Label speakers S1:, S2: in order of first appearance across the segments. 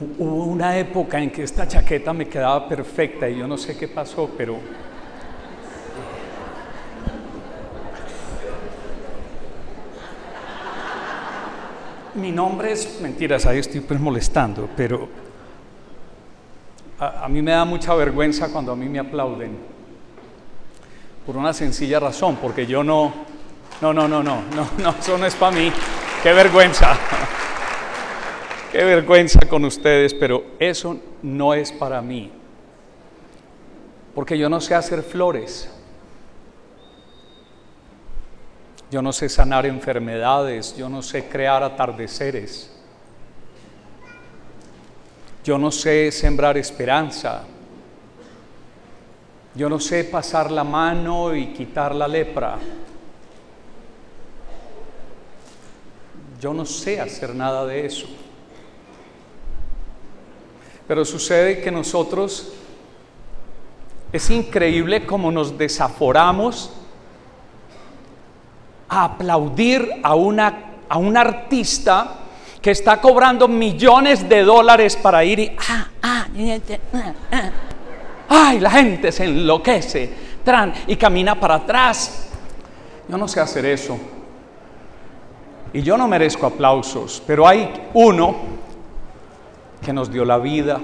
S1: Hubo una época en que esta chaqueta me quedaba perfecta y yo no sé qué pasó, pero mi nombre es, mentiras, ahí estoy pues molestando, pero a, mí me da mucha vergüenza cuando a mí me aplauden. Por una sencilla razón, porque yo no, no, no, no, no, no, no, eso no es para mí. Qué vergüenza. Qué vergüenza con ustedes, pero eso no es para mí. Porque yo no sé hacer flores. Yo no sé sanar enfermedades, yo no sé crear atardeceres. Yo no sé sembrar esperanza. Yo no sé pasar la mano y quitar la lepra. Yo no sé hacer nada de eso. Pero sucede que nosotros es increíble cómo nos desaforamos a aplaudir a, una, a un artista que está cobrando millones de dólares para ir y ah, ah, ah, ay, la gente se enloquece y camina para atrás. Yo no sé hacer eso. Y yo no merezco aplausos, pero hay uno que nos dio la vida,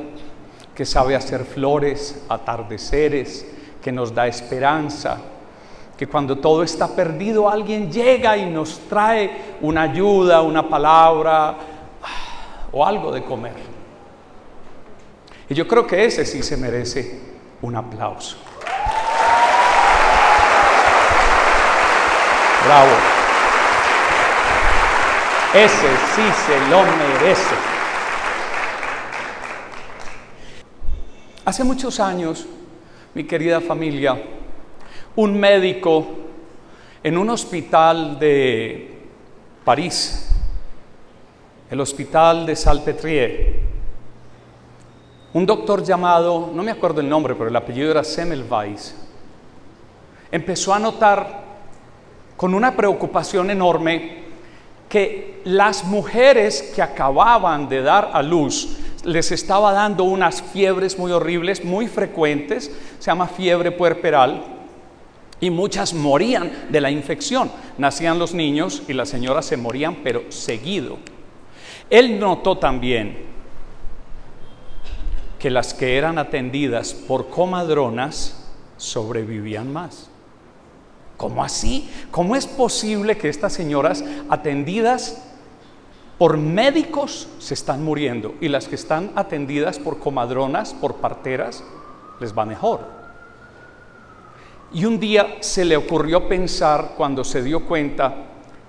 S1: que sabe hacer flores, atardeceres, que nos da esperanza, que cuando todo está perdido alguien llega y nos trae una ayuda, una palabra o algo de comer. Y yo creo que ese sí se merece un aplauso. Bravo. Ese sí se lo merece. Hace muchos años, mi querida familia, un médico en un hospital de París, el hospital de Salpêtrière, un doctor llamado, no me acuerdo el nombre, pero el apellido era Semmelweis, empezó a notar con una preocupación enorme que las mujeres que acababan de dar a luz les estaba dando unas fiebres muy horribles, muy frecuentes, se llama fiebre puerperal, y muchas morían de la infección. Nacían los niños y las señoras se morían, pero seguido. Él notó también que las que eran atendidas por comadronas sobrevivían más. ¿Cómo así? ¿Cómo es posible que estas señoras atendidas por médicos se están muriendo y las que están atendidas por comadronas, por parteras, les va mejor? Y un día se le ocurrió pensar cuando se dio cuenta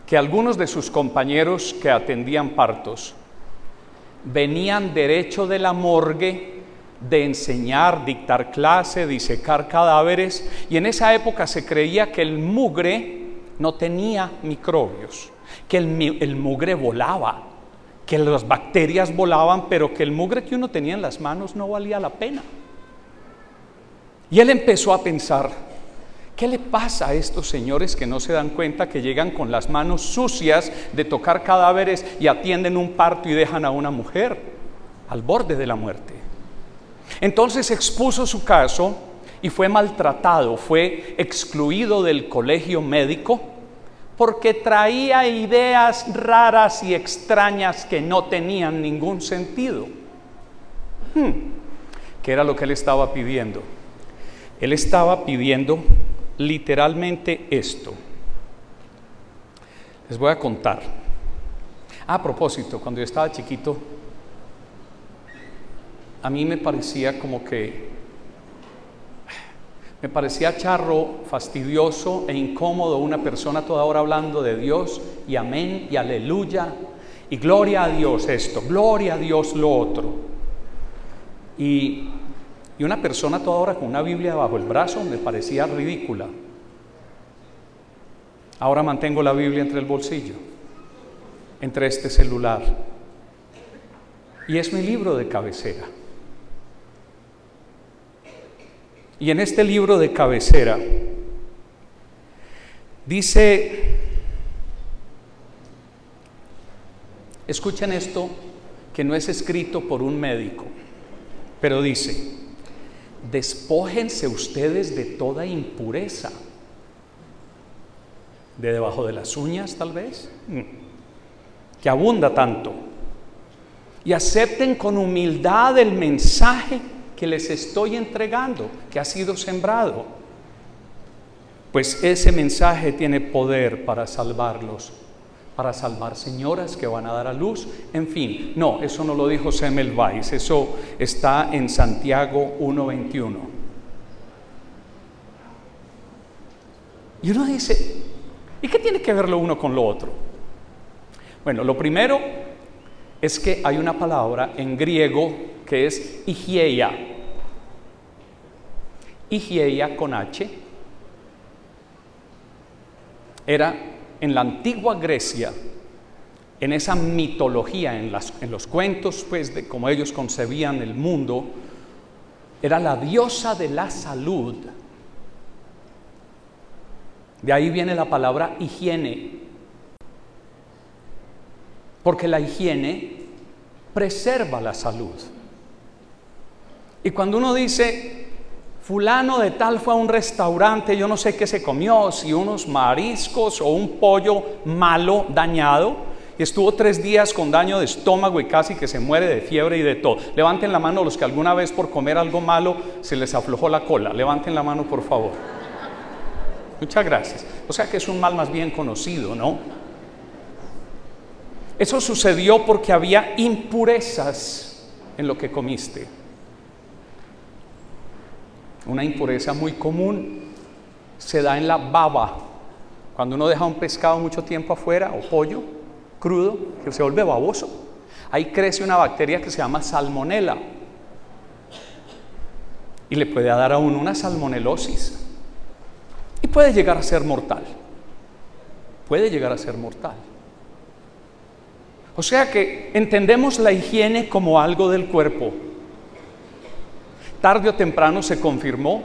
S1: que algunos de sus compañeros que atendían partos venían derecho de la morgue de enseñar, dictar clase, disecar cadáveres, y en esa época se creía que el mugre no tenía microbios, que el, mugre volaba, que las bacterias volaban, pero que el mugre que uno tenía en las manos no valía la pena. Y él empezó a pensar, ¿qué le pasa a estos señores que no se dan cuenta que llegan con las manos sucias de tocar cadáveres y atienden un parto y dejan a una mujer al borde de la muerte? Entonces expuso su caso y fue maltratado, fue excluido del colegio médico porque traía ideas raras y extrañas que no tenían ningún sentido. Hmm. ¿Qué era lo que él estaba pidiendo? Él estaba pidiendo literalmente esto. Les voy a contar. A propósito, cuando yo estaba chiquito, a mí me parecía como que me parecía charro, fastidioso e incómodo una persona toda hora hablando de Dios y amén y aleluya y gloria a Dios esto, gloria a Dios lo otro. Y, y una persona toda hora con una Biblia bajo el brazo me parecía ridícula. Ahora mantengo la Biblia entre el bolsillo, entre este celular. Y es mi libro de cabecera. Y en este libro de cabecera dice, escuchen esto que no es escrito por un médico, pero dice, despójense ustedes de toda impureza, de debajo de las uñas tal vez, mm. que abunda tanto, y acepten con humildad el mensaje que les estoy entregando, que ha sido sembrado, pues ese mensaje tiene poder para salvarlos para salvar señoras que van a dar a luz. En fin, no, eso no lo dijo Semel Weiss, eso está en Santiago 1.21. Y uno dice, ¿y qué tiene que ver lo uno con lo otro? Bueno, lo primero es que hay una palabra en griego que es higieia. Higieia con H. Era en la antigua Grecia, en esa mitología, en, los cuentos, pues, de cómo ellos concebían el mundo, era la diosa de la salud. De ahí viene la palabra higiene, porque la higiene preserva la salud. Y cuando uno dice, fulano de tal fue a un restaurante, yo no sé qué se comió, si unos mariscos o un pollo malo, dañado, y estuvo tres días con daño de estómago y casi que se muere de fiebre y de todo. Levanten la mano los que alguna vez por comer algo malo se les aflojó la cola. Levanten la mano, por favor. Muchas gracias. O sea que es un mal más bien conocido, ¿no? Eso sucedió porque había impurezas en lo que comiste. Una impureza muy común se da en la baba. Cuando uno deja un pescado mucho tiempo afuera o pollo crudo, que se vuelve baboso, ahí crece una bacteria que se llama salmonela y le puede dar a uno una salmonelosis y puede llegar a ser mortal. Puede llegar a ser mortal. O sea que entendemos la higiene como algo del cuerpo, Tarde o temprano se confirmó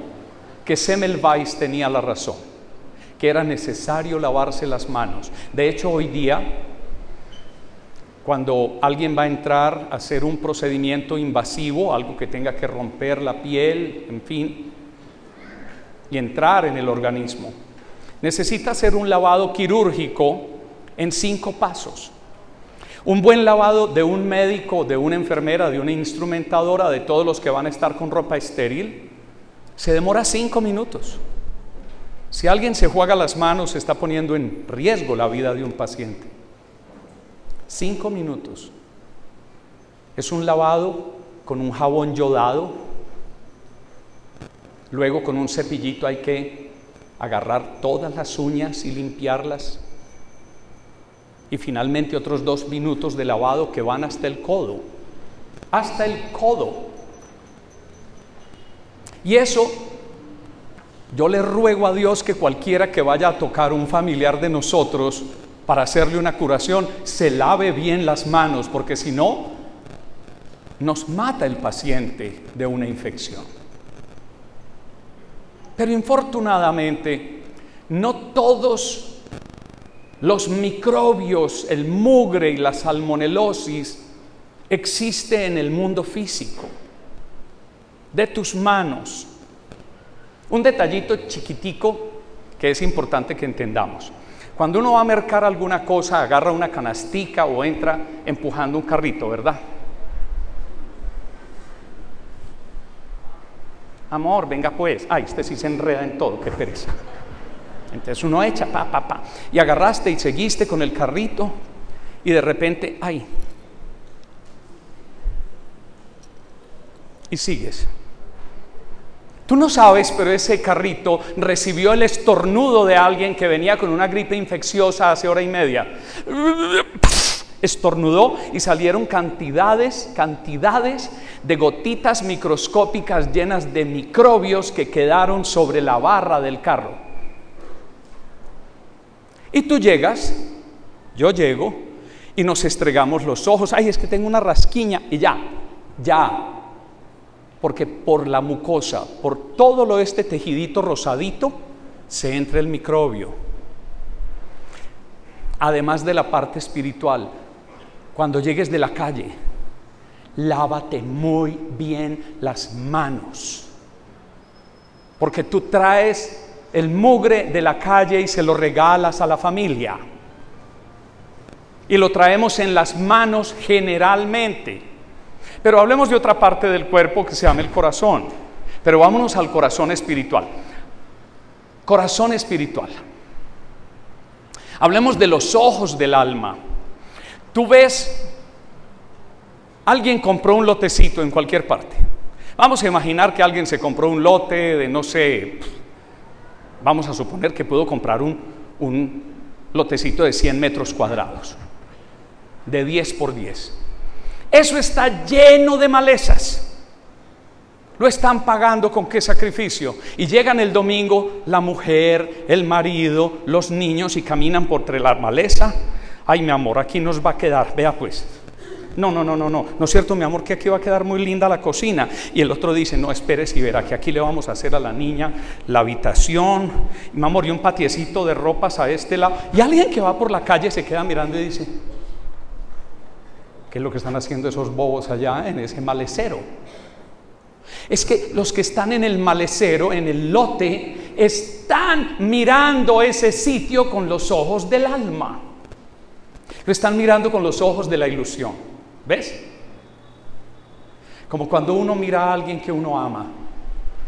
S1: que Semmelweis tenía la razón, que era necesario lavarse las manos. De hecho, hoy día, cuando alguien va a entrar a hacer un procedimiento invasivo, algo que tenga que romper la piel, en fin, y entrar en el organismo, necesita hacer un lavado quirúrgico en cinco pasos. Un buen lavado de un médico, de una enfermera, de una instrumentadora, de todos los que van a estar con ropa estéril, se demora cinco minutos. Si alguien se juega las manos, se está poniendo en riesgo la vida de un paciente. Cinco minutos. Es un lavado con un jabón yodado. Luego con un cepillito hay que agarrar todas las uñas y limpiarlas y finalmente otros dos minutos de lavado que van hasta el codo, hasta el codo. Y eso, yo le ruego a Dios que cualquiera que vaya a tocar un familiar de nosotros para hacerle una curación, se lave bien las manos, porque si no, nos mata el paciente de una infección. Pero infortunadamente, no todos los microbios, el mugre y la salmonelosis existe en el mundo físico, de tus manos. Un detallito chiquitico que es importante que entendamos. Cuando uno va a mercar alguna cosa, agarra una canastica o entra empujando un carrito, ¿verdad? Amor, venga pues. Ay, este sí se enreda en todo, qué pereza. Entonces uno echa, pa, pa, pa. Y agarraste y seguiste con el carrito y de repente, ay. Y sigues. Tú no sabes, pero ese carrito recibió el estornudo de alguien que venía con una gripe infecciosa hace hora y media. Estornudó y salieron cantidades, cantidades de gotitas microscópicas llenas de microbios que quedaron sobre la barra del carro. Y tú llegas, yo llego, y nos estregamos los ojos. Ay, es que tengo una rasquiña. Y ya, ya. Porque por la mucosa, por todo lo este tejidito rosadito, se entra el microbio. Además de la parte espiritual, cuando llegues de la calle lávate muy bien las manos. Porque tú traes el mugre de la calle y se lo regalas a la familia. Y lo traemos en las manos generalmente. Pero hablemos de otra parte del cuerpo que se llama el corazón. Pero vámonos al corazón espiritual. Corazón espiritual. Hablemos de los ojos del alma. Tú ves, alguien compró un lotecito en cualquier parte. Vamos a imaginar que alguien se compró un lote de, no sé, vamos a suponer que puedo comprar un, un lotecito de 100 metros cuadrados, de 10 por 10. Eso está lleno de malezas. Lo están pagando con qué sacrificio. Y llegan el domingo la mujer, el marido, los niños y caminan por entre la maleza. Ay, mi amor, aquí nos va a quedar. Vea pues. No, no, no, no, no. No es cierto, mi amor, que aquí va a quedar muy linda la cocina. Y el otro dice, no, espérese y verá que aquí le vamos a hacer a la niña la habitación. Mi amor, y un patiecito de ropas a este lado. Y alguien que va por la calle se queda mirando y dice, ¿qué es lo que están haciendo esos bobos allá en ese malecero? Es que los que están en el malecero, en el lote, están mirando ese sitio con los ojos del alma. Lo están mirando con los ojos de la ilusión. ¿Ves? Como cuando uno mira a alguien que uno ama.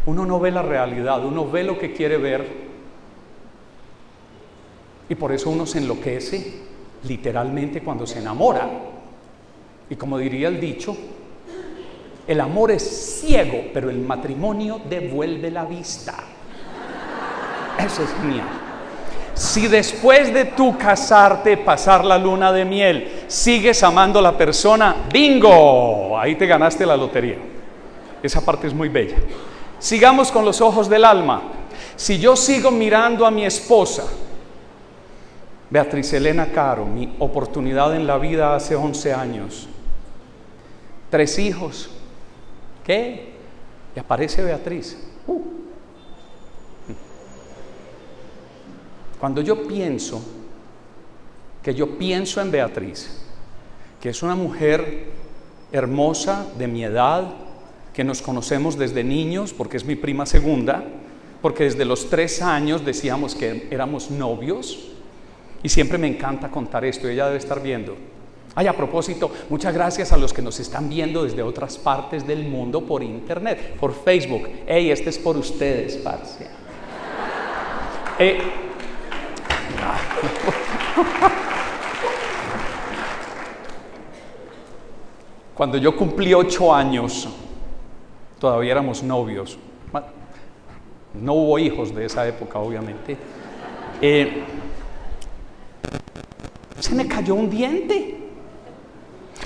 S1: Uno no ve la realidad, uno ve lo que quiere ver. Y por eso uno se enloquece literalmente cuando se enamora. Y como diría el dicho, el amor es ciego, pero el matrimonio devuelve la vista. Eso es genial. Si después de tú casarte, pasar la luna de miel, sigues amando a la persona, bingo, ahí te ganaste la lotería. Esa parte es muy bella. Sigamos con los ojos del alma. Si yo sigo mirando a mi esposa, Beatriz Elena Caro, mi oportunidad en la vida hace 11 años, tres hijos, ¿Qué? Y aparece Beatriz. Uh. Cuando yo pienso, que yo pienso en Beatriz, que es una mujer hermosa de mi edad, que nos conocemos desde niños, porque es mi prima segunda, porque desde los tres años decíamos que éramos novios, y siempre me encanta contar esto, ella debe estar viendo. Ay, a propósito, muchas gracias a los que nos están viendo desde otras partes del mundo por internet, por Facebook. Hey, este es por ustedes, parce. Eh, cuando yo cumplí ocho años, todavía éramos novios. No hubo hijos de esa época, obviamente. Eh, se me cayó un diente.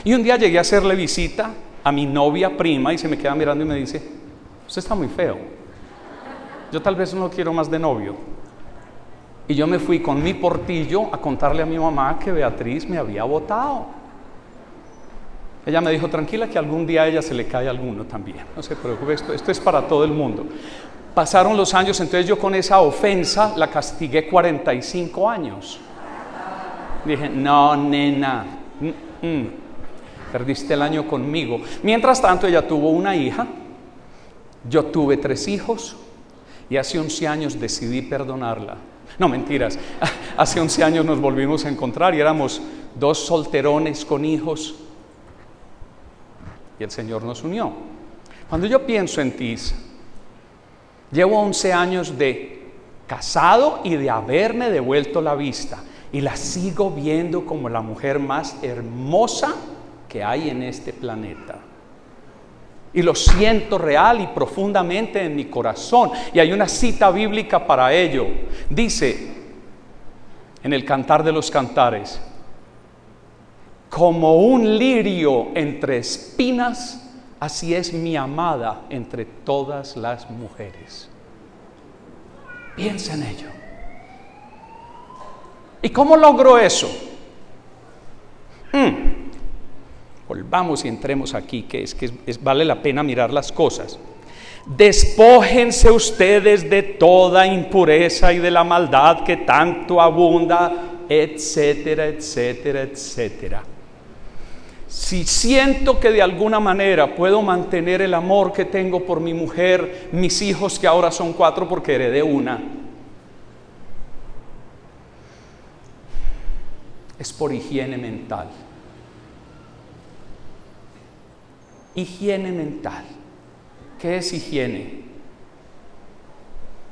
S1: Y un día llegué a hacerle visita a mi novia prima y se me queda mirando y me dice, usted está muy feo. Yo tal vez no quiero más de novio. Y yo me fui con mi portillo a contarle a mi mamá que Beatriz me había votado. Ella me dijo, tranquila que algún día a ella se le cae alguno también. No se preocupe, esto, esto es para todo el mundo. Pasaron los años, entonces yo con esa ofensa la castigué 45 años. Dije, no, nena. Perdiste el año conmigo. Mientras tanto, ella tuvo una hija, yo tuve tres hijos y hace 11 años decidí perdonarla. No, mentiras, hace 11 años nos volvimos a encontrar y éramos dos solterones con hijos y el Señor nos unió. Cuando yo pienso en ti, llevo 11 años de casado y de haberme devuelto la vista y la sigo viendo como la mujer más hermosa que hay en este planeta. Y lo siento real y profundamente en mi corazón. Y hay una cita bíblica para ello. Dice en el Cantar de los Cantares, como un lirio entre espinas, así es mi amada entre todas las mujeres. Piensa en ello. ¿Y cómo logró eso? Hmm. Volvamos y entremos aquí, que es que vale la pena mirar las cosas. Despójense ustedes de toda impureza y de la maldad que tanto abunda, etcétera, etcétera, etcétera. si siento que de alguna manera puedo mantener el amor que tengo por mi mujer, mis hijos que ahora son cuatro porque heredé una, es por higiene mental. Higiene mental. ¿Qué es higiene?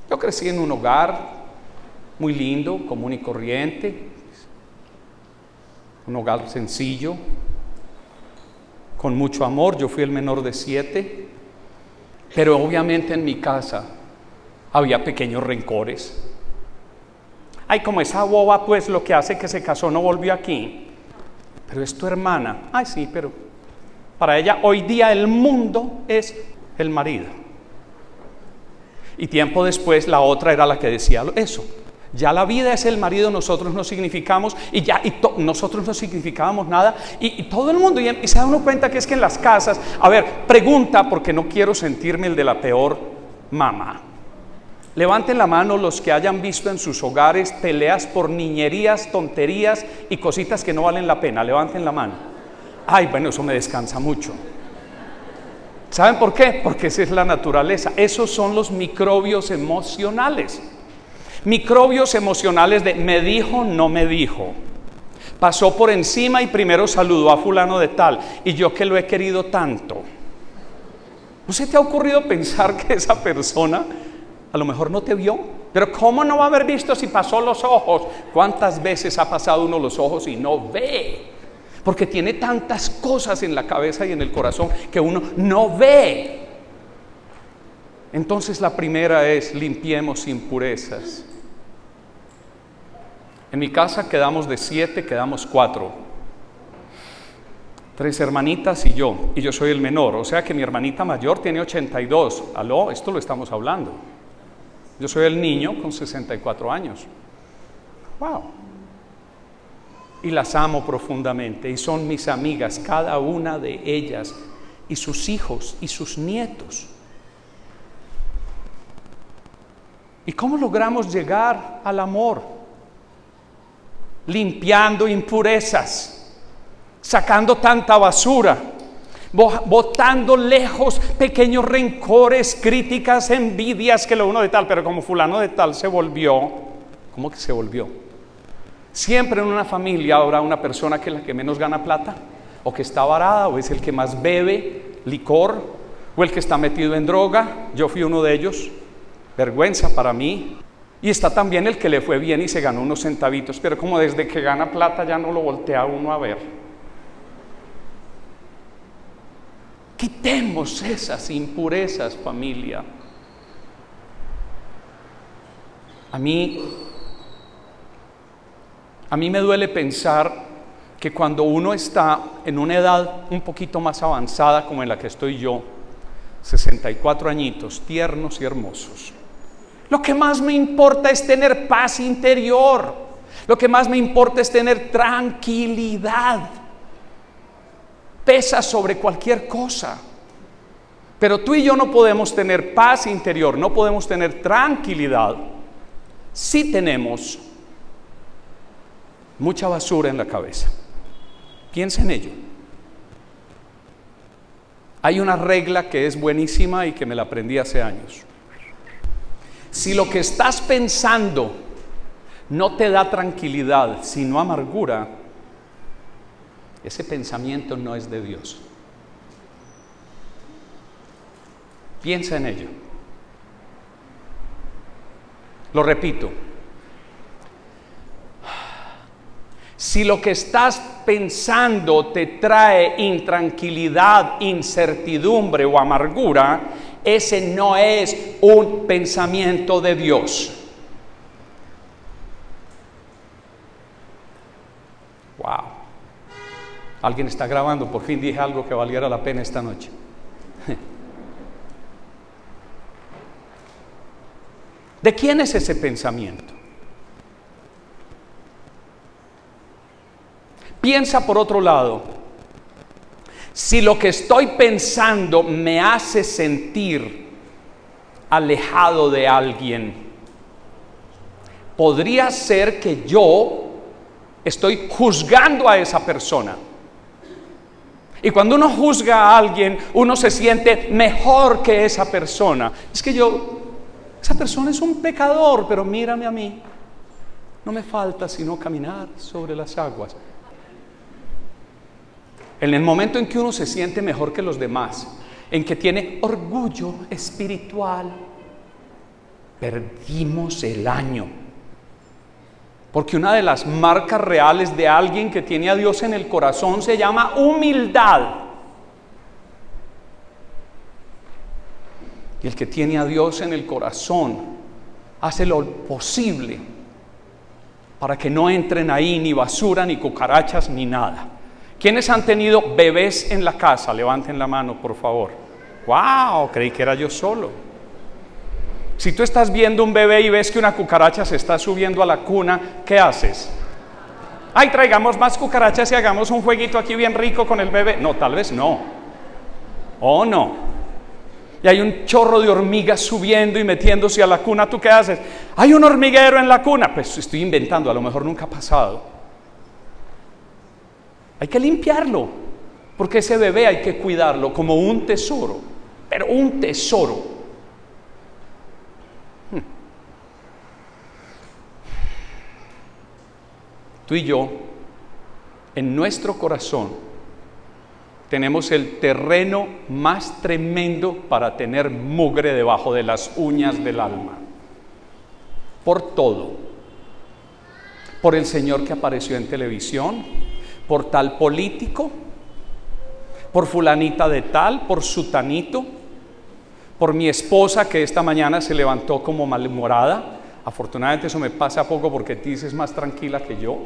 S1: Yo crecí en un hogar muy lindo, común y corriente, un hogar sencillo, con mucho amor, yo fui el menor de siete, pero obviamente en mi casa había pequeños rencores. Ay, como esa boba, pues lo que hace que se casó no volvió aquí. Pero es tu hermana. Ay, sí, pero para ella hoy día el mundo es el marido. Y tiempo después la otra era la que decía eso. Ya la vida es el marido, nosotros no significamos y ya y nosotros no significábamos nada y, todo el mundo y, se da uno cuenta que es que en las casas, a ver, pregunta porque no quiero sentirme el de la peor mamá. Levanten la mano los que hayan visto en sus hogares peleas por niñerías, tonterías y cositas que no valen la pena. Levanten la mano. Ay, bueno, eso me descansa mucho. ¿Saben por qué? Porque esa es la naturaleza. Esos son los microbios emocionales. Microbios emocionales de me dijo, no me dijo. Pasó por encima y primero saludó a fulano de tal. Y yo que lo he querido tanto. ¿No se te ha ocurrido pensar que esa persona a lo mejor no te vio? Pero ¿cómo no va a haber visto si pasó los ojos? ¿Cuántas veces ha pasado uno los ojos y no ve? Porque tiene tantas cosas en la cabeza y en el corazón que uno no ve. Entonces la primera es limpiemos impurezas. En mi casa quedamos de siete, quedamos cuatro. Tres hermanitas y yo, y yo soy el menor, o sea que mi hermanita mayor tiene 82. Aló, esto lo estamos hablando. Yo soy el niño con 64 años. Wow. Y las amo profundamente y son mis amigas, cada una de ellas, y sus hijos y sus nietos. ¿Y cómo logramos llegar al amor? limpiando impurezas, sacando tanta basura, botando lejos pequeños rencores, críticas, envidias que lo uno de tal, pero como fulano de tal se volvió, ¿cómo que se volvió? Siempre en una familia habrá una persona que es la que menos gana plata, o que está varada, o es el que más bebe licor, o el que está metido en droga. Yo fui uno de ellos. Vergüenza para mí. Y está también el que le fue bien y se ganó unos centavitos, pero como desde que gana plata ya no lo voltea uno a ver. Quitemos esas impurezas, familia. A mí, a mí me duele pensar que cuando uno está en una edad un poquito más avanzada como en la que estoy yo, 64 añitos, tiernos y hermosos, lo que más me importa es tener paz interior. Lo que más me importa es tener tranquilidad. Pesa sobre cualquier cosa. Pero tú y yo no podemos tener paz interior, no podemos tener tranquilidad si tenemos mucha basura en la cabeza. Piensa en ello. Hay una regla que es buenísima y que me la aprendí hace años. Si lo que estás pensando no te da tranquilidad, sino amargura, ese pensamiento no es de Dios. Piensa en ello. Lo repito. Si lo que estás pensando te trae intranquilidad, incertidumbre o amargura, ese no es un pensamiento de Dios. Wow. Alguien está grabando, por fin dije algo que valiera la pena esta noche. ¿De quién es ese pensamiento? Piensa por otro lado, si lo que estoy pensando me hace sentir alejado de alguien, podría ser que yo estoy juzgando a esa persona. Y cuando uno juzga a alguien, uno se siente mejor que esa persona. Es que yo, esa persona es un pecador, pero mírame a mí. No me falta sino caminar sobre las aguas. En el momento en que uno se siente mejor que los demás, en que tiene orgullo espiritual, perdimos el año. Porque una de las marcas reales de alguien que tiene a Dios en el corazón se llama humildad. Y el que tiene a Dios en el corazón hace lo posible para que no entren ahí ni basura, ni cucarachas, ni nada. ¿Quiénes han tenido bebés en la casa? Levanten la mano, por favor. ¡Wow! Creí que era yo solo. Si tú estás viendo un bebé y ves que una cucaracha se está subiendo a la cuna, ¿qué haces? Ay, traigamos más cucarachas y hagamos un jueguito aquí bien rico con el bebé. No, tal vez no. ¿O no? Y hay un chorro de hormigas subiendo y metiéndose a la cuna. ¿Tú qué haces? Hay un hormiguero en la cuna. Pues estoy inventando, a lo mejor nunca ha pasado. Hay que limpiarlo, porque ese bebé hay que cuidarlo como un tesoro, pero un tesoro. tú y yo, en nuestro corazón, tenemos el terreno más tremendo para tener mugre debajo de las uñas del alma. Por todo. Por el Señor que apareció en televisión, por tal político, por fulanita de tal, por sutanito, por mi esposa que esta mañana se levantó como malhumorada, Afortunadamente eso me pasa poco porque Tis es más tranquila que yo.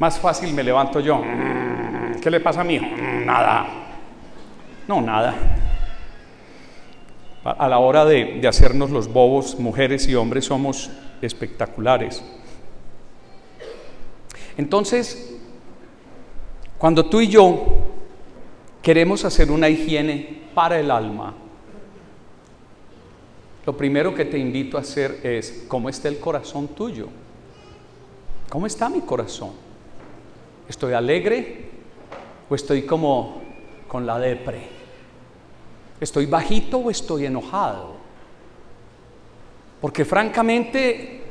S1: Más fácil me levanto yo. Mm, ¿Qué le pasa a mí? Mm, nada. No, nada. A la hora de, de hacernos los bobos, mujeres y hombres, somos espectaculares. Entonces, cuando tú y yo queremos hacer una higiene para el alma, lo primero que te invito a hacer es, ¿cómo está el corazón tuyo? ¿Cómo está mi corazón? ¿Estoy alegre o estoy como con la depre? ¿Estoy bajito o estoy enojado? Porque francamente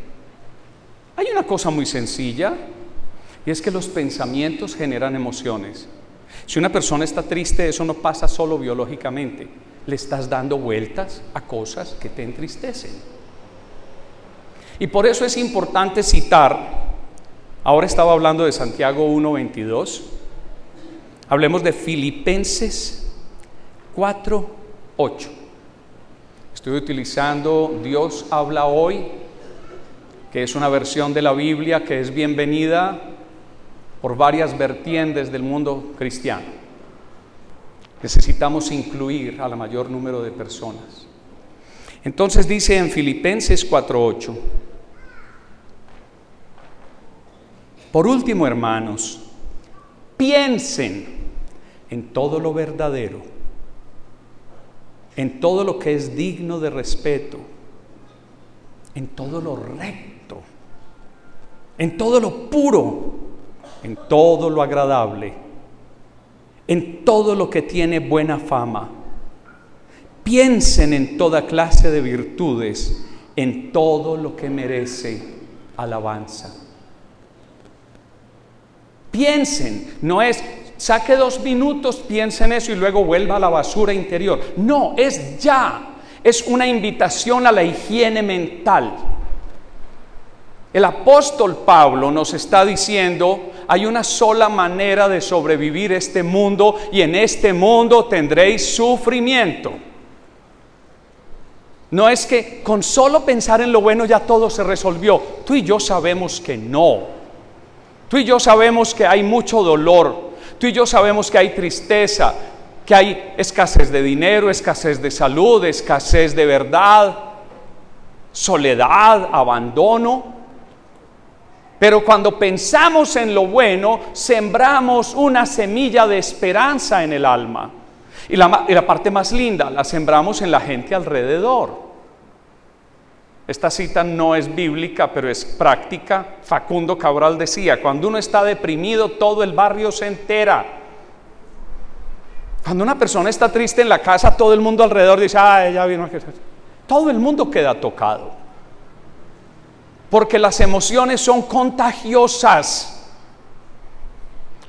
S1: hay una cosa muy sencilla y es que los pensamientos generan emociones. Si una persona está triste, eso no pasa solo biológicamente le estás dando vueltas a cosas que te entristecen. Y por eso es importante citar, ahora estaba hablando de Santiago 1.22, hablemos de Filipenses 4.8. Estoy utilizando Dios habla hoy, que es una versión de la Biblia que es bienvenida por varias vertientes del mundo cristiano. Necesitamos incluir a la mayor número de personas. Entonces dice en Filipenses 4:8, por último hermanos, piensen en todo lo verdadero, en todo lo que es digno de respeto, en todo lo recto, en todo lo puro, en todo lo agradable en todo lo que tiene buena fama. Piensen en toda clase de virtudes, en todo lo que merece alabanza. Piensen, no es saque dos minutos, piensen en eso y luego vuelva a la basura interior. No, es ya. Es una invitación a la higiene mental. El apóstol Pablo nos está diciendo, hay una sola manera de sobrevivir este mundo y en este mundo tendréis sufrimiento. No es que con solo pensar en lo bueno ya todo se resolvió. Tú y yo sabemos que no. Tú y yo sabemos que hay mucho dolor. Tú y yo sabemos que hay tristeza, que hay escasez de dinero, escasez de salud, escasez de verdad, soledad, abandono. Pero cuando pensamos en lo bueno, sembramos una semilla de esperanza en el alma. Y la, parte más linda, la sembramos en la gente alrededor. Esta cita no es bíblica, pero es práctica. Facundo Cabral decía, cuando uno está deprimido, todo el barrio se entera. Cuando una persona está triste en la casa, todo el mundo alrededor dice, ah, ella vino a Todo el mundo queda tocado. Porque las emociones son contagiosas.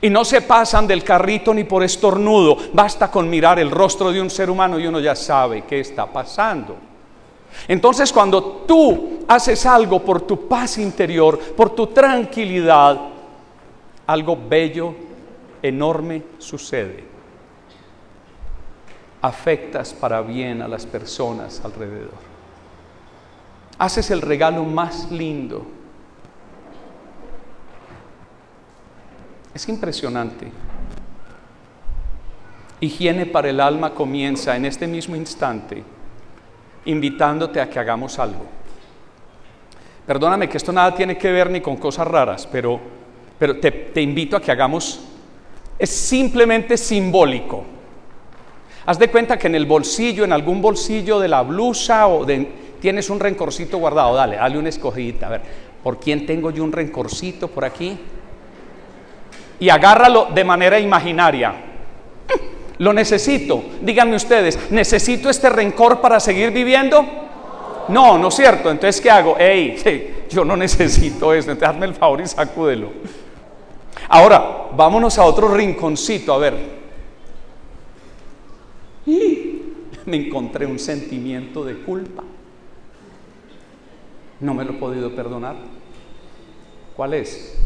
S1: Y no se pasan del carrito ni por estornudo. Basta con mirar el rostro de un ser humano y uno ya sabe qué está pasando. Entonces cuando tú haces algo por tu paz interior, por tu tranquilidad, algo bello, enorme sucede. Afectas para bien a las personas alrededor. Haces el regalo más lindo Es impresionante. Higiene para el alma comienza en este mismo instante invitándote a que hagamos algo. Perdóname que esto nada tiene que ver ni con cosas raras, pero, pero te, te invito a que hagamos, es simplemente simbólico. Haz de cuenta que en el bolsillo, en algún bolsillo de la blusa o de, tienes un rencorcito guardado, dale, dale una escogidita, a ver, ¿por quién tengo yo un rencorcito por aquí? y agárralo de manera imaginaria. Lo necesito. Díganme ustedes, ¿necesito este rencor para seguir viviendo? No, no es cierto. Entonces, ¿qué hago? Ey, yo no necesito esto. Entonces, hazme el favor y sacúdelo. Ahora, vámonos a otro rinconcito. A ver. Me encontré un sentimiento de culpa. No me lo he podido perdonar. ¿Cuál es?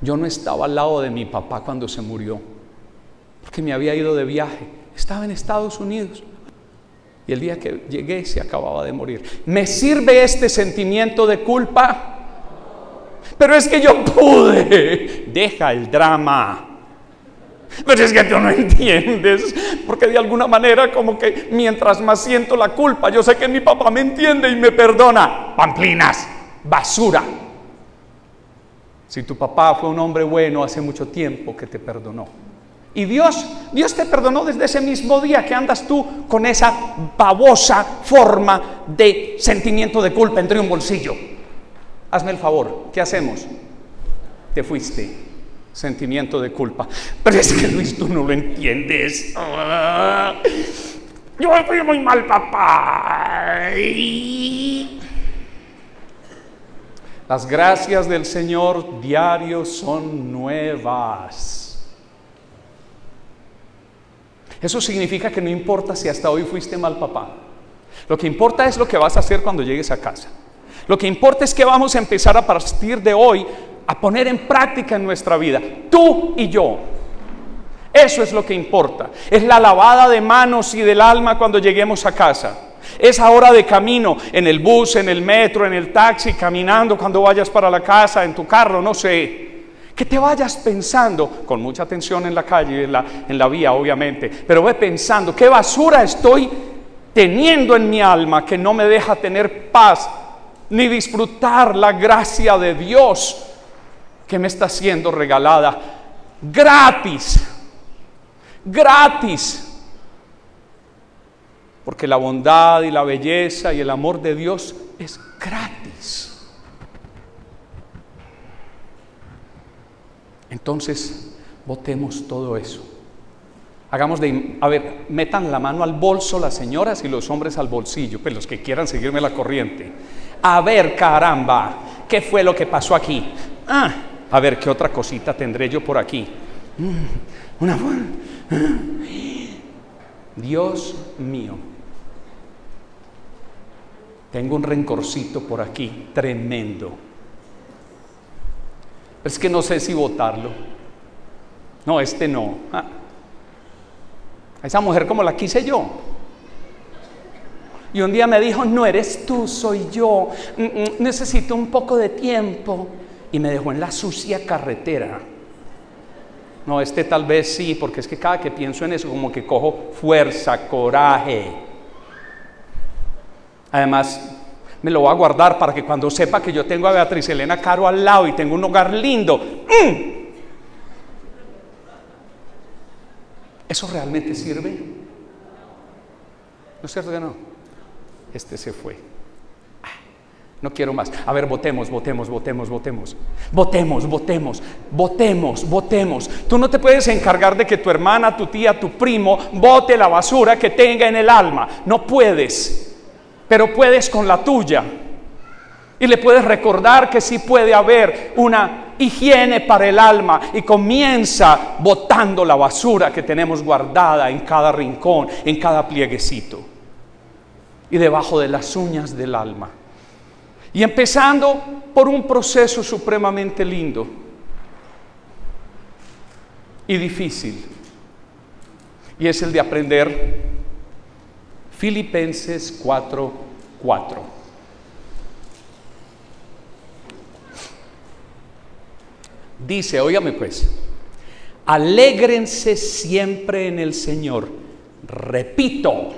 S1: Yo no estaba al lado de mi papá cuando se murió, porque me había ido de viaje. Estaba en Estados Unidos. Y el día que llegué se acababa de morir. ¿Me sirve este sentimiento de culpa? Pero es que yo pude. Deja el drama. Pero es que tú no entiendes, porque de alguna manera como que mientras más siento la culpa, yo sé que mi papá me entiende y me perdona. Pamplinas, basura. Si tu papá fue un hombre bueno hace mucho tiempo que te perdonó. Y Dios, Dios te perdonó desde ese mismo día que andas tú con esa babosa forma de sentimiento de culpa entre un bolsillo. Hazme el favor, ¿qué hacemos? Te fuiste, sentimiento de culpa. Pero es que Luis, tú no lo entiendes. Yo fui muy mal papá. Las gracias del Señor diario son nuevas. Eso significa que no importa si hasta hoy fuiste mal papá. Lo que importa es lo que vas a hacer cuando llegues a casa. Lo que importa es que vamos a empezar a partir de hoy a poner en práctica en nuestra vida. Tú y yo. Eso es lo que importa. Es la lavada de manos y del alma cuando lleguemos a casa. Esa hora de camino, en el bus, en el metro, en el taxi, caminando cuando vayas para la casa, en tu carro, no sé. Que te vayas pensando, con mucha atención en la calle, en la, en la vía obviamente, pero ve pensando, ¿qué basura estoy teniendo en mi alma que no me deja tener paz ni disfrutar la gracia de Dios que me está siendo regalada gratis? Gratis porque la bondad y la belleza y el amor de Dios es gratis. Entonces, votemos todo eso. Hagamos de, a ver, metan la mano al bolso las señoras y los hombres al bolsillo, pues los que quieran seguirme la corriente. A ver, caramba, ¿qué fue lo que pasó aquí? Ah, a ver, ¿qué otra cosita tendré yo por aquí? Mm, una... Dios mío, tengo un rencorcito por aquí, tremendo. Es que no sé si votarlo. No, este no. Ah. Esa mujer como la quise yo. Y un día me dijo, no eres tú, soy yo. Mm, mm, necesito un poco de tiempo. Y me dejó en la sucia carretera. No, este tal vez sí, porque es que cada que pienso en eso como que cojo fuerza, coraje. Además, me lo voy a guardar para que cuando sepa que yo tengo a Beatriz Elena Caro al lado y tengo un hogar lindo, ¡mm! ¿eso realmente sirve? ¿No es cierto que no? Este se fue. No quiero más. A ver, votemos, votemos, votemos, votemos. Votemos, votemos, votemos, votemos. Tú no te puedes encargar de que tu hermana, tu tía, tu primo vote la basura que tenga en el alma. No puedes. Pero puedes con la tuya. Y le puedes recordar que sí puede haber una higiene para el alma y comienza botando la basura que tenemos guardada en cada rincón, en cada plieguecito y debajo de las uñas del alma. Y empezando por un proceso supremamente lindo y difícil. Y es el de aprender Filipenses 4:4. 4. Dice, óigame pues, alégrense siempre en el Señor. Repito,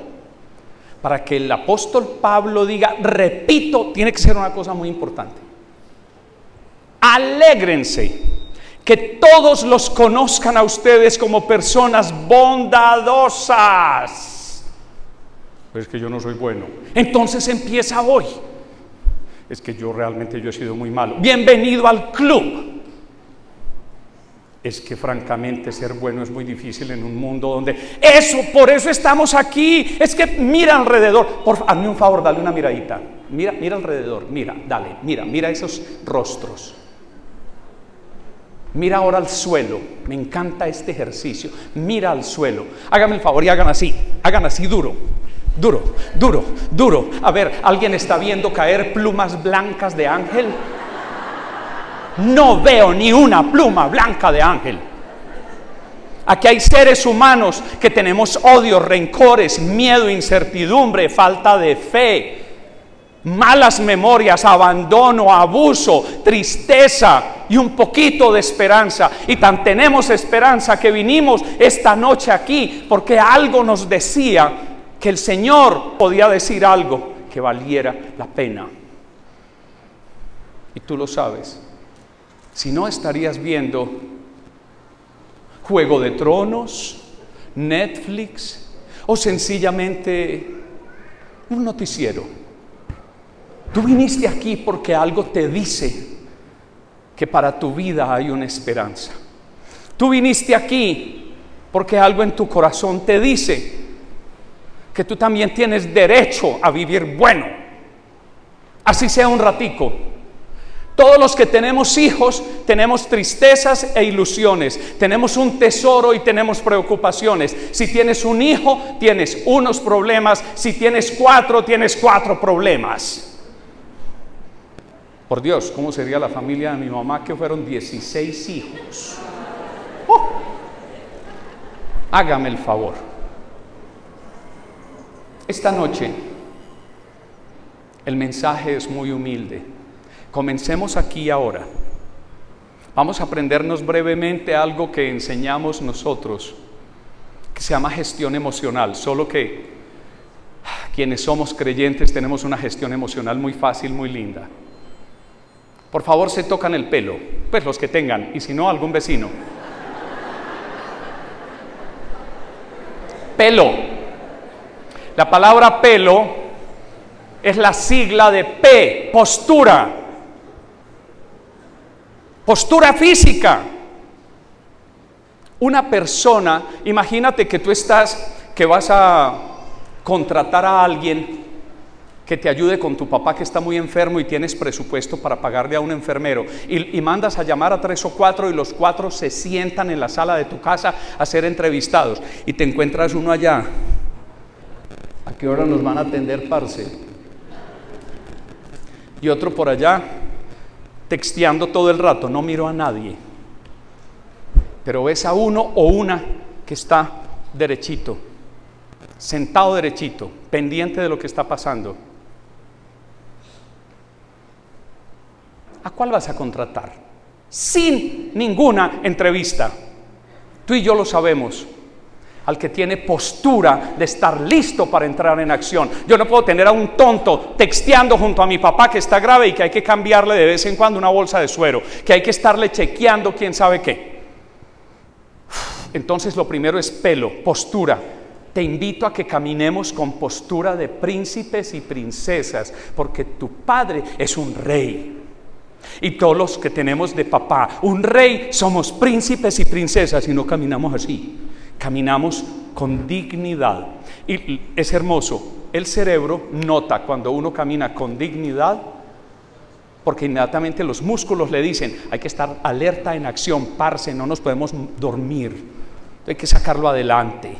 S1: para que el apóstol Pablo diga, repito, tiene que ser una cosa muy importante. Alégrense, que todos los conozcan a ustedes como personas bondadosas. Pues es que yo no soy bueno. Entonces empieza hoy. Es que yo realmente yo he sido muy malo. Bienvenido al club es que francamente ser bueno es muy difícil en un mundo donde eso, por eso estamos aquí. Es que mira alrededor, hazme un favor, dale una miradita. Mira, mira alrededor, mira, dale, mira, mira esos rostros. Mira ahora al suelo. Me encanta este ejercicio. Mira al suelo. Hágame el favor y hagan así. Hagan así duro. Duro, duro, duro. A ver, ¿alguien está viendo caer plumas blancas de ángel? No veo ni una pluma blanca de ángel. Aquí hay seres humanos que tenemos odio, rencores, miedo, incertidumbre, falta de fe, malas memorias, abandono, abuso, tristeza y un poquito de esperanza. Y tan tenemos esperanza que vinimos esta noche aquí porque algo nos decía que el Señor podía decir algo que valiera la pena. Y tú lo sabes. Si no estarías viendo Juego de Tronos, Netflix o sencillamente un noticiero. Tú viniste aquí porque algo te dice que para tu vida hay una esperanza. Tú viniste aquí porque algo en tu corazón te dice que tú también tienes derecho a vivir bueno. Así sea un ratico, todos los que tenemos hijos tenemos tristezas e ilusiones, tenemos un tesoro y tenemos preocupaciones. Si tienes un hijo, tienes unos problemas, si tienes cuatro, tienes cuatro problemas. Por Dios, ¿cómo sería la familia de mi mamá que fueron 16 hijos? ¡Oh! Hágame el favor. Esta noche el mensaje es muy humilde. Comencemos aquí ahora. Vamos a aprendernos brevemente algo que enseñamos nosotros, que se llama gestión emocional, solo que quienes somos creyentes tenemos una gestión emocional muy fácil, muy linda. Por favor, se tocan el pelo, pues los que tengan, y si no, algún vecino. Pelo. La palabra pelo es la sigla de P, postura. Postura física. Una persona, imagínate que tú estás, que vas a contratar a alguien que te ayude con tu papá que está muy enfermo y tienes presupuesto para pagarle a un enfermero y, mandas a llamar a tres o cuatro y los cuatro se sientan en la sala de tu casa a ser entrevistados y te encuentras uno allá. ¿A qué hora nos van a atender, parce? Y otro por allá texteando todo el rato, no miro a nadie. Pero ves a uno o una que está derechito, sentado derechito, pendiente de lo que está pasando. ¿A cuál vas a contratar? Sin ninguna entrevista. Tú y yo lo sabemos al que tiene postura de estar listo para entrar en acción. Yo no puedo tener a un tonto texteando junto a mi papá que está grave y que hay que cambiarle de vez en cuando una bolsa de suero, que hay que estarle chequeando quién sabe qué. Entonces lo primero es pelo, postura. te invito a que caminemos con postura de príncipes y princesas, porque tu padre es un rey. Y todos los que tenemos de papá un rey somos príncipes y princesas y no caminamos así. Caminamos con dignidad. Y es hermoso. El cerebro nota cuando uno camina con dignidad porque inmediatamente los músculos le dicen, hay que estar alerta en acción, parce, no nos podemos dormir, hay que sacarlo adelante.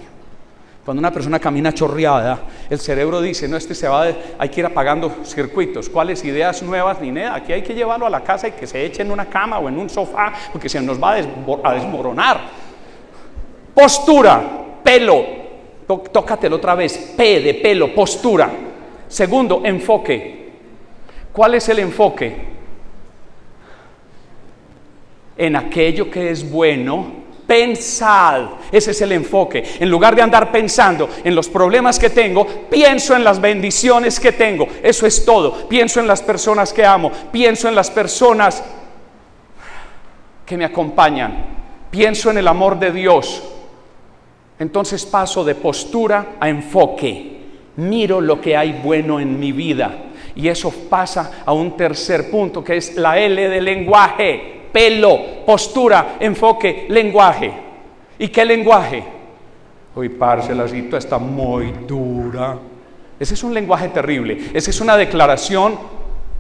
S1: Cuando una persona camina chorreada, el cerebro dice, no, este se va, hay que ir apagando circuitos, cuáles ideas nuevas ni nada, aquí hay que llevarlo a la casa y que se eche en una cama o en un sofá, porque se nos va a, desmoronar. Postura, pelo, tócatelo otra vez, P de pelo, postura. Segundo, enfoque. ¿Cuál es el enfoque? En aquello que es bueno, pensad. Ese es el enfoque. En lugar de andar pensando en los problemas que tengo, pienso en las bendiciones que tengo. Eso es todo. Pienso en las personas que amo. Pienso en las personas que me acompañan. Pienso en el amor de Dios. Entonces paso de postura a enfoque. Miro lo que hay bueno en mi vida y eso pasa a un tercer punto, que es la L de lenguaje, pelo, postura, enfoque, lenguaje. ¿Y qué lenguaje? Uy, parce, la cita está muy dura. Ese es un lenguaje terrible. Esa es una declaración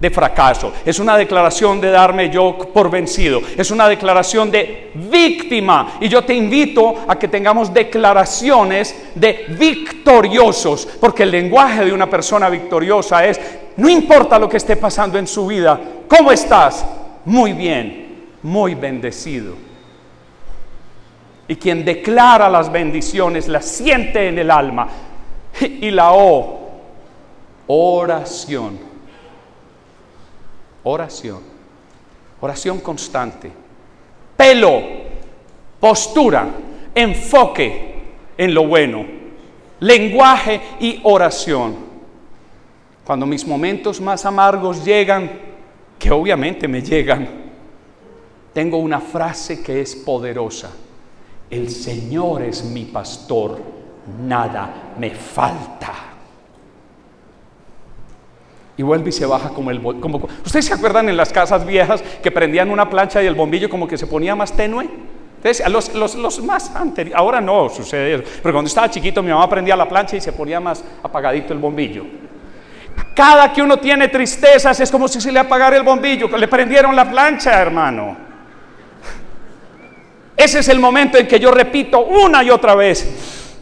S1: de fracaso, es una declaración de darme yo por vencido, es una declaración de víctima. Y yo te invito a que tengamos declaraciones de victoriosos, porque el lenguaje de una persona victoriosa es, no importa lo que esté pasando en su vida, ¿cómo estás? Muy bien, muy bendecido. Y quien declara las bendiciones las siente en el alma. Y la O, oración Oración. Oración constante. Pelo, postura, enfoque en lo bueno. Lenguaje y oración. Cuando mis momentos más amargos llegan, que obviamente me llegan, tengo una frase que es poderosa. El Señor es mi pastor, nada me falta y vuelve y se baja como el como ¿Ustedes se acuerdan en las casas viejas que prendían una plancha y el bombillo como que se ponía más tenue? Entonces, los, los, los más anteriores, ahora no sucede eso, pero cuando estaba chiquito mi mamá prendía la plancha y se ponía más apagadito el bombillo. Cada que uno tiene tristezas es como si se le apagara el bombillo, le prendieron la plancha, hermano. Ese es el momento en que yo repito una y otra vez,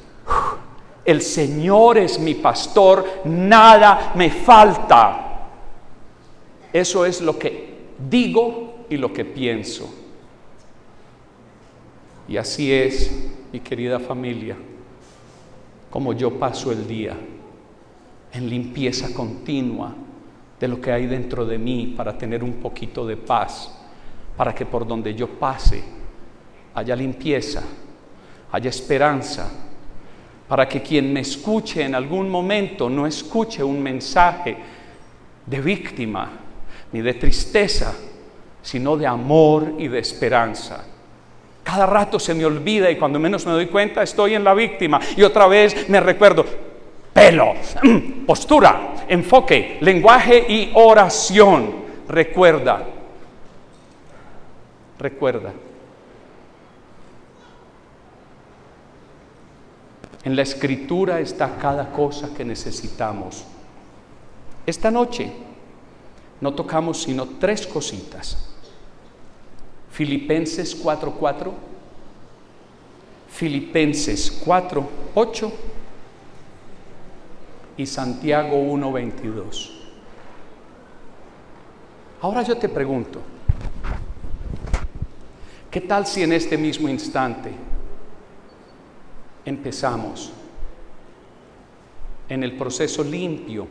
S1: el Señor es mi pastor, nada me falta. Eso es lo que digo y lo que pienso. Y así es, mi querida familia, como yo paso el día en limpieza continua de lo que hay dentro de mí para tener un poquito de paz, para que por donde yo pase haya limpieza, haya esperanza, para que quien me escuche en algún momento no escuche un mensaje de víctima ni de tristeza, sino de amor y de esperanza. Cada rato se me olvida y cuando menos me doy cuenta estoy en la víctima y otra vez me recuerdo, pelo, postura, enfoque, lenguaje y oración. Recuerda, recuerda. En la escritura está cada cosa que necesitamos. Esta noche no tocamos sino tres cositas. Filipenses 4:4, Filipenses 4:8 y Santiago 1:22. Ahora yo te pregunto, ¿qué tal si en este mismo instante empezamos en el proceso limpio,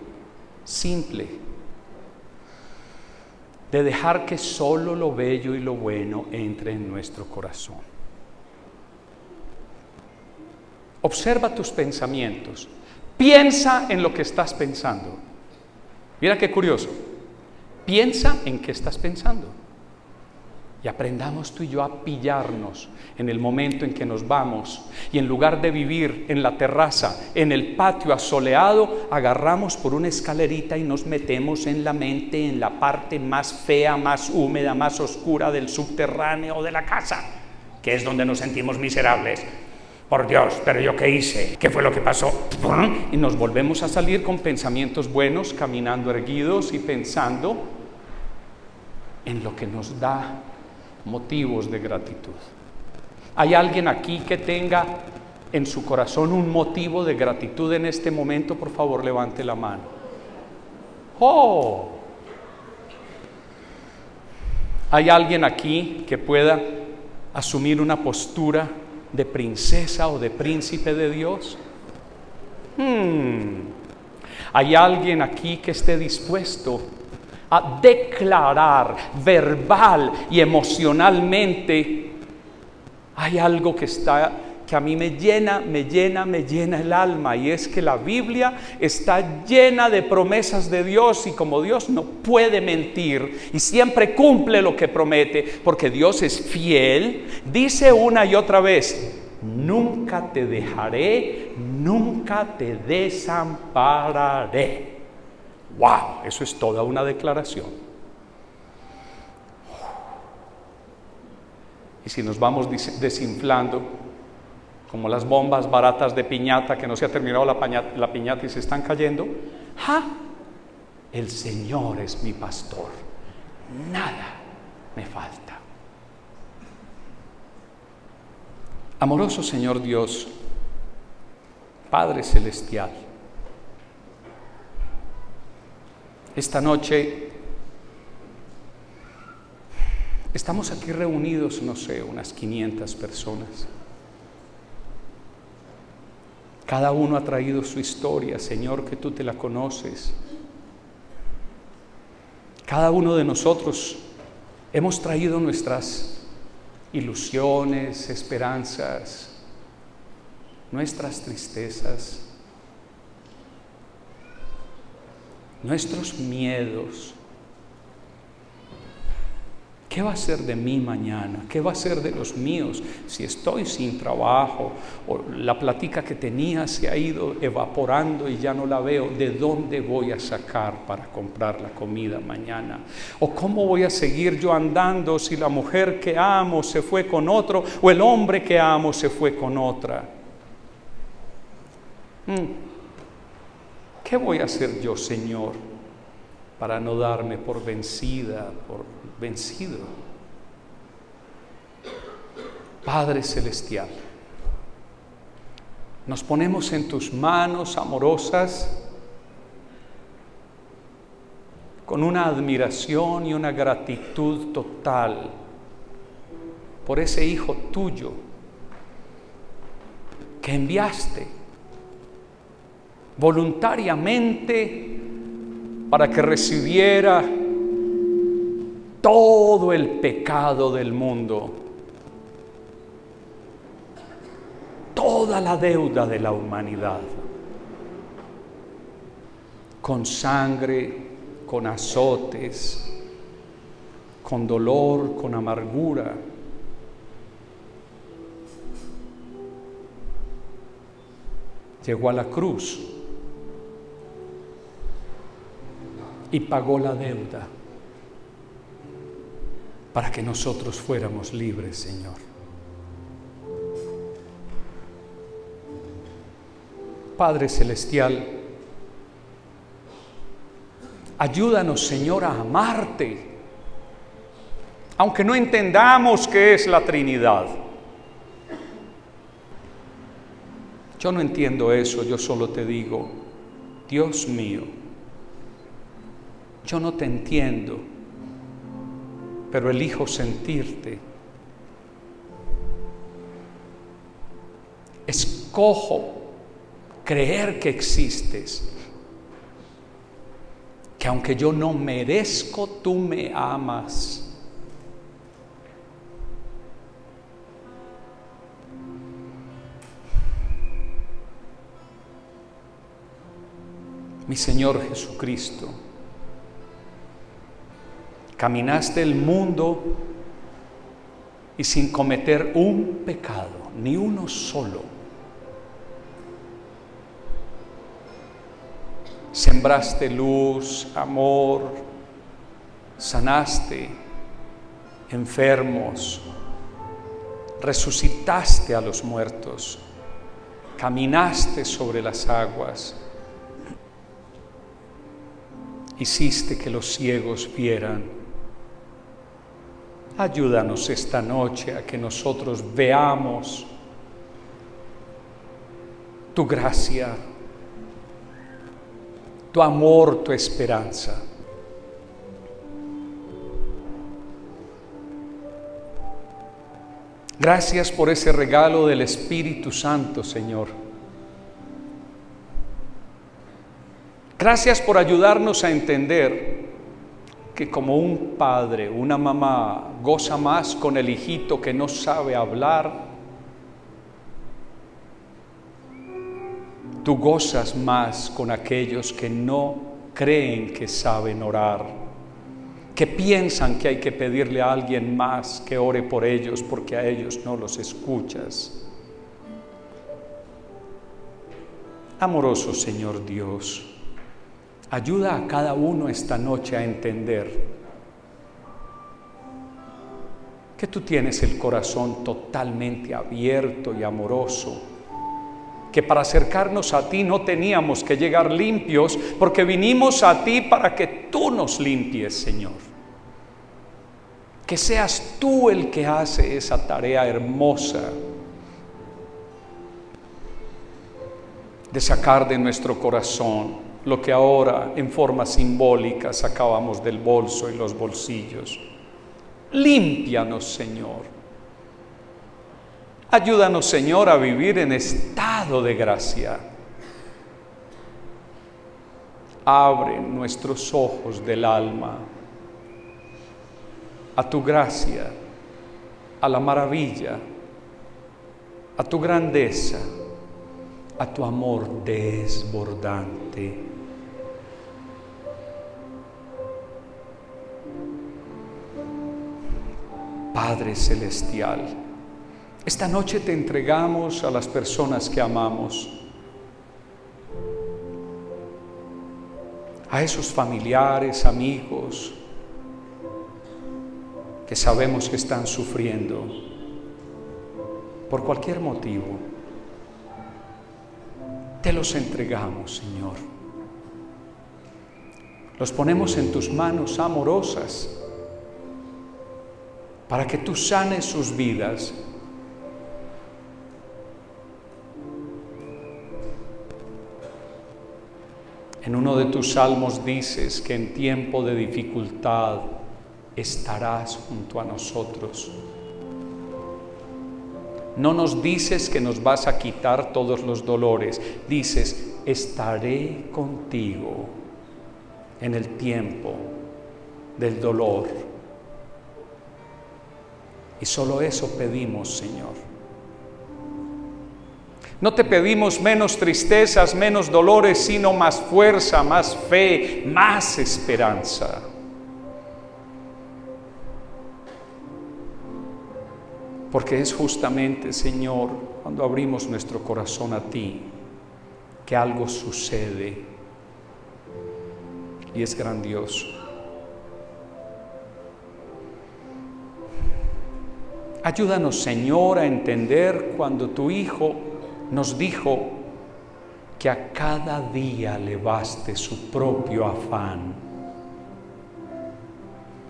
S1: simple, de dejar que solo lo bello y lo bueno entre en nuestro corazón. Observa tus pensamientos. Piensa en lo que estás pensando. Mira qué curioso. Piensa en qué estás pensando. Y aprendamos tú y yo a pillarnos en el momento en que nos vamos. Y en lugar de vivir en la terraza, en el patio asoleado, agarramos por una escalerita y nos metemos en la mente, en la parte más fea, más húmeda, más oscura del subterráneo de la casa, que es donde nos sentimos miserables. Por Dios, pero yo qué hice, qué fue lo que pasó. Y nos volvemos a salir con pensamientos buenos, caminando erguidos y pensando en lo que nos da motivos de gratitud. ¿Hay alguien aquí que tenga en su corazón un motivo de gratitud en este momento? Por favor, levante la mano. ¡Oh! ¿Hay alguien aquí que pueda asumir una postura de princesa o de príncipe de Dios? Hmm. ¿Hay alguien aquí que esté dispuesto a declarar verbal y emocionalmente, hay algo que está que a mí me llena, me llena, me llena el alma y es que la Biblia está llena de promesas de Dios y como Dios no puede mentir y siempre cumple lo que promete porque Dios es fiel, dice una y otra vez, nunca te dejaré, nunca te desampararé. ¡Wow! Eso es toda una declaración. Y si nos vamos desinflando, como las bombas baratas de piñata que no se ha terminado la, piñata y se están cayendo, ¡ja! El Señor es mi pastor. Nada me falta. Amoroso Señor Dios, Padre Celestial, Esta noche estamos aquí reunidos, no sé, unas 500 personas. Cada uno ha traído su historia, Señor, que tú te la conoces. Cada uno de nosotros hemos traído nuestras ilusiones, esperanzas, nuestras tristezas, nuestros miedos. ¿Qué va a ser de mí mañana? ¿Qué va a ser de los míos si estoy sin trabajo o la platica que tenía se ha ido evaporando y ya no la veo? ¿De dónde voy a sacar para comprar la comida mañana? ¿O cómo voy a seguir yo andando si la mujer que amo se fue con otro o el hombre que amo se fue con otra? Mm. ¿Qué voy a hacer yo, Señor, para no darme por vencida, por vencido? Padre Celestial, nos ponemos en tus manos amorosas con una admiración y una gratitud total por ese Hijo tuyo que enviaste voluntariamente para que recibiera todo el pecado del mundo, toda la deuda de la humanidad, con sangre, con azotes, con dolor, con amargura. Llegó a la cruz y pagó la deuda para que nosotros fuéramos libres, Señor. Padre Celestial, ayúdanos, Señor, a amarte, aunque no entendamos qué es la Trinidad. Yo no entiendo eso, yo solo te digo, Dios mío, yo no te entiendo, pero elijo sentirte. Escojo creer que existes, que aunque yo no merezco, tú me amas. Mi Señor Jesucristo caminaste el mundo y sin cometer un pecado, ni uno solo. Sembraste luz, amor, sanaste enfermos, resucitaste a los muertos, caminaste sobre las aguas, hiciste que los ciegos vieran. Ayúdanos esta noche a que nosotros veamos tu gracia, tu amor, tu esperanza. Gracias por ese regalo del Espíritu Santo, Señor. Gracias por ayudarnos a entender que como un padre, una mamá goza más con el hijito que no sabe hablar, tú gozas más con aquellos que no creen que saben orar que piensan que hay que pedirle a alguien más que ore por ellos porque a ellos no los escuchas. Amoroso Señor Dios, ayuda a cada uno esta noche a entender que tú tienes el corazón totalmente abierto y amoroso, que para acercarnos a ti no teníamos que llegar limpios, porque vinimos a ti para que tú nos limpies, Señor. Que seas tú el que hace esa tarea hermosa de sacar de nuestro corazón lo que ahora en forma simbólica sacábamos del bolso y los bolsillos. Límpianos, Señor. Ayúdanos, Señor, a vivir en estado de gracia. Abre nuestros ojos del alma a tu gracia, a la maravilla, a tu grandeza, a tu amor desbordante. Padre Celestial, esta noche te entregamos a las personas que amamos, a esos familiares, amigos, que sabemos que están sufriendo por cualquier motivo. Te los entregamos, Señor. Los ponemos en tus manos amorosas para que tú sanes sus vidas. En uno de tus salmos dices que en tiempo de dificultad, estarás junto a nosotros. No nos dices que nos vas a quitar todos los dolores, dices, estaré contigo en el tiempo del dolor. Y solo eso pedimos, Señor. No te pedimos menos tristezas, menos dolores, sino más fuerza, más fe, más esperanza. Porque es justamente, Señor, cuando abrimos nuestro corazón a ti, que algo sucede y es grandioso. Ayúdanos, Señor, a entender cuando tu Hijo nos dijo que a cada día le baste su propio afán.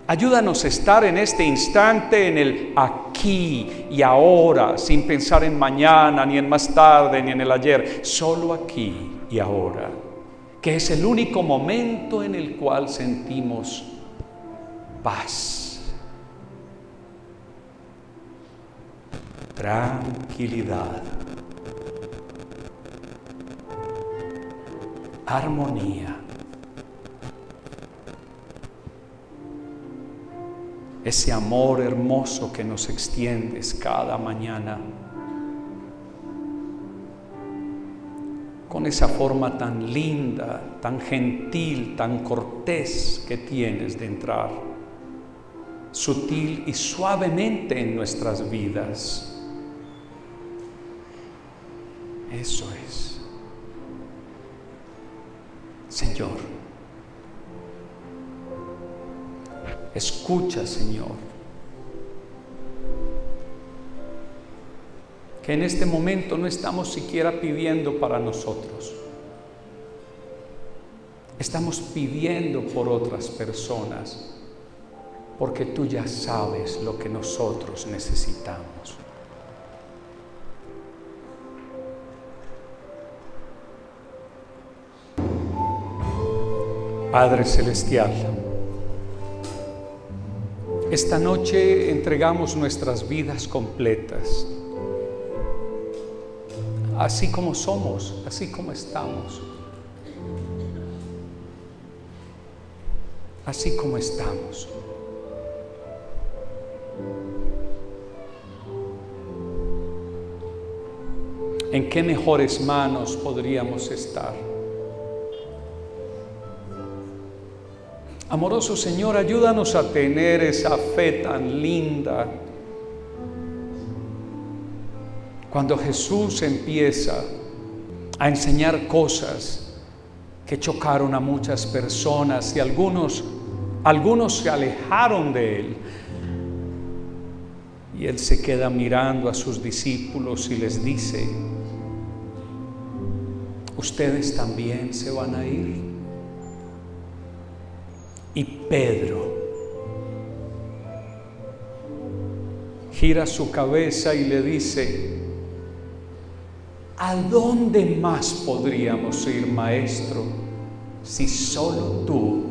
S1: Ayúdanos a estar en este instante, en el aquí y ahora, sin pensar en mañana, ni en más tarde, ni en el ayer, solo aquí y ahora, que es el único momento en el cual sentimos paz, tranquilidad, armonía. ese amor hermoso que nos extiendes cada mañana, con esa forma tan linda, tan gentil, tan cortés que tienes de entrar sutil y suavemente en nuestras vidas. Eso es. Señor, escucha, Señor, que en este momento no estamos siquiera pidiendo para nosotros. Estamos pidiendo por otras personas, porque tú ya sabes lo que nosotros necesitamos. Padre Celestial, esta noche entregamos nuestras vidas completas, así como somos, así como estamos, así como estamos. ¿En qué mejores manos podríamos estar? Amoroso Señor, ayúdanos a tener esa fe tan linda. Cuando Jesús empieza a enseñar cosas que chocaron a muchas personas y algunos algunos se alejaron de él. Y él se queda mirando a sus discípulos y les dice, ustedes también se van a ir. Y Pedro gira su cabeza y le dice, ¿a dónde más podríamos ir, maestro, si solo tú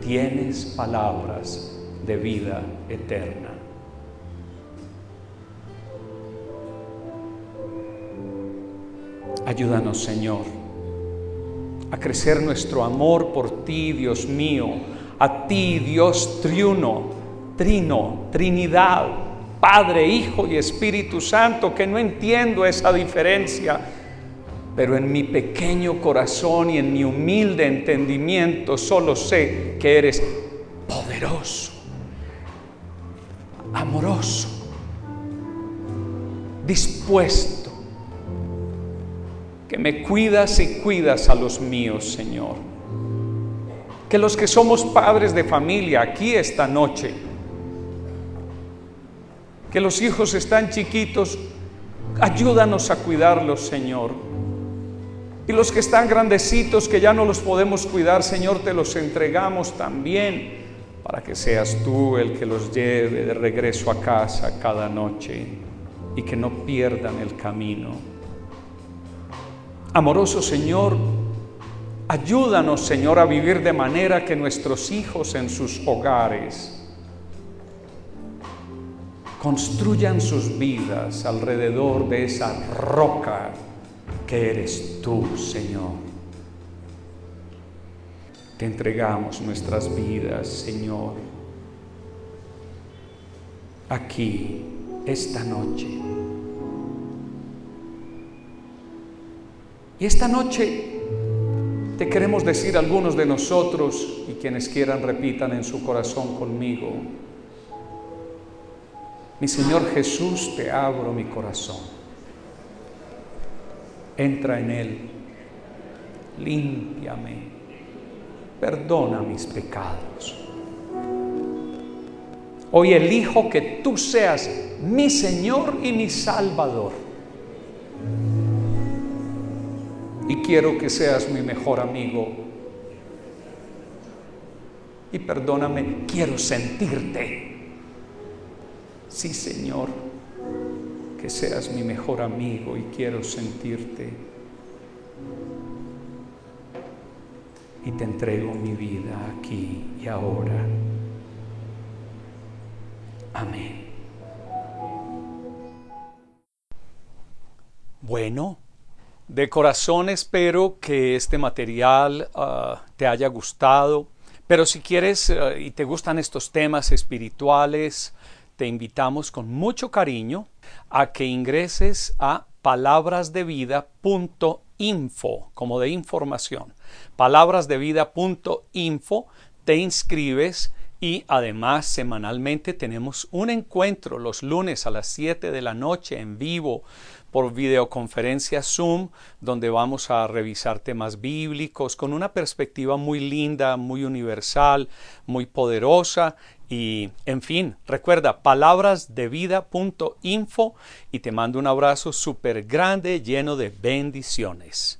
S1: tienes palabras de vida eterna? Ayúdanos, Señor, a crecer nuestro amor por ti, Dios mío, a ti, Dios triuno, trino, Trinidad, Padre, Hijo y Espíritu Santo, que no entiendo esa diferencia, pero en mi pequeño corazón y en mi humilde entendimiento solo sé que eres poderoso, amoroso, dispuesto, que me cuidas y cuidas a los míos, Señor que los que somos padres de familia aquí esta noche, que los hijos están chiquitos, ayúdanos a cuidarlos, Señor. Y los que están grandecitos, que ya no los podemos cuidar, Señor, te los entregamos también para que seas tú el que los lleve de regreso a casa cada noche y que no pierdan el camino. Amoroso Señor, Ayúdanos, Señor, a vivir de manera que nuestros hijos en sus hogares construyan sus vidas alrededor de esa roca que eres tú, Señor. Te entregamos nuestras vidas, Señor, aquí, esta noche. Y esta noche te queremos decir algunos de nosotros y quienes quieran repitan en su corazón conmigo. Mi Señor Jesús, te abro mi corazón. Entra en él, límpiame, perdona mis pecados. Hoy elijo que tú seas mi Señor y mi Salvador y quiero que seas mi mejor amigo. Y perdóname, quiero sentirte. Sí, Señor, que seas mi mejor amigo y quiero sentirte. Y te entrego mi vida aquí y ahora. Amén. Bueno. De corazón espero que este material ah, te haya gustado, pero si quieres ah, y te gustan estos temas espirituales, te invitamos con mucho cariño a que ingreses a palabrasdevida.info, como de información. Palabrasdevida.info, te inscribes Y además semanalmente tenemos un encuentro los lunes a las 7 de la noche en vivo por videoconferencia Zoom, donde vamos a revisar temas bíblicos con una perspectiva muy linda, muy universal, muy poderosa. Y, en fin, recuerda palabrasdevida.info y te mando un abrazo súper grande lleno de bendiciones.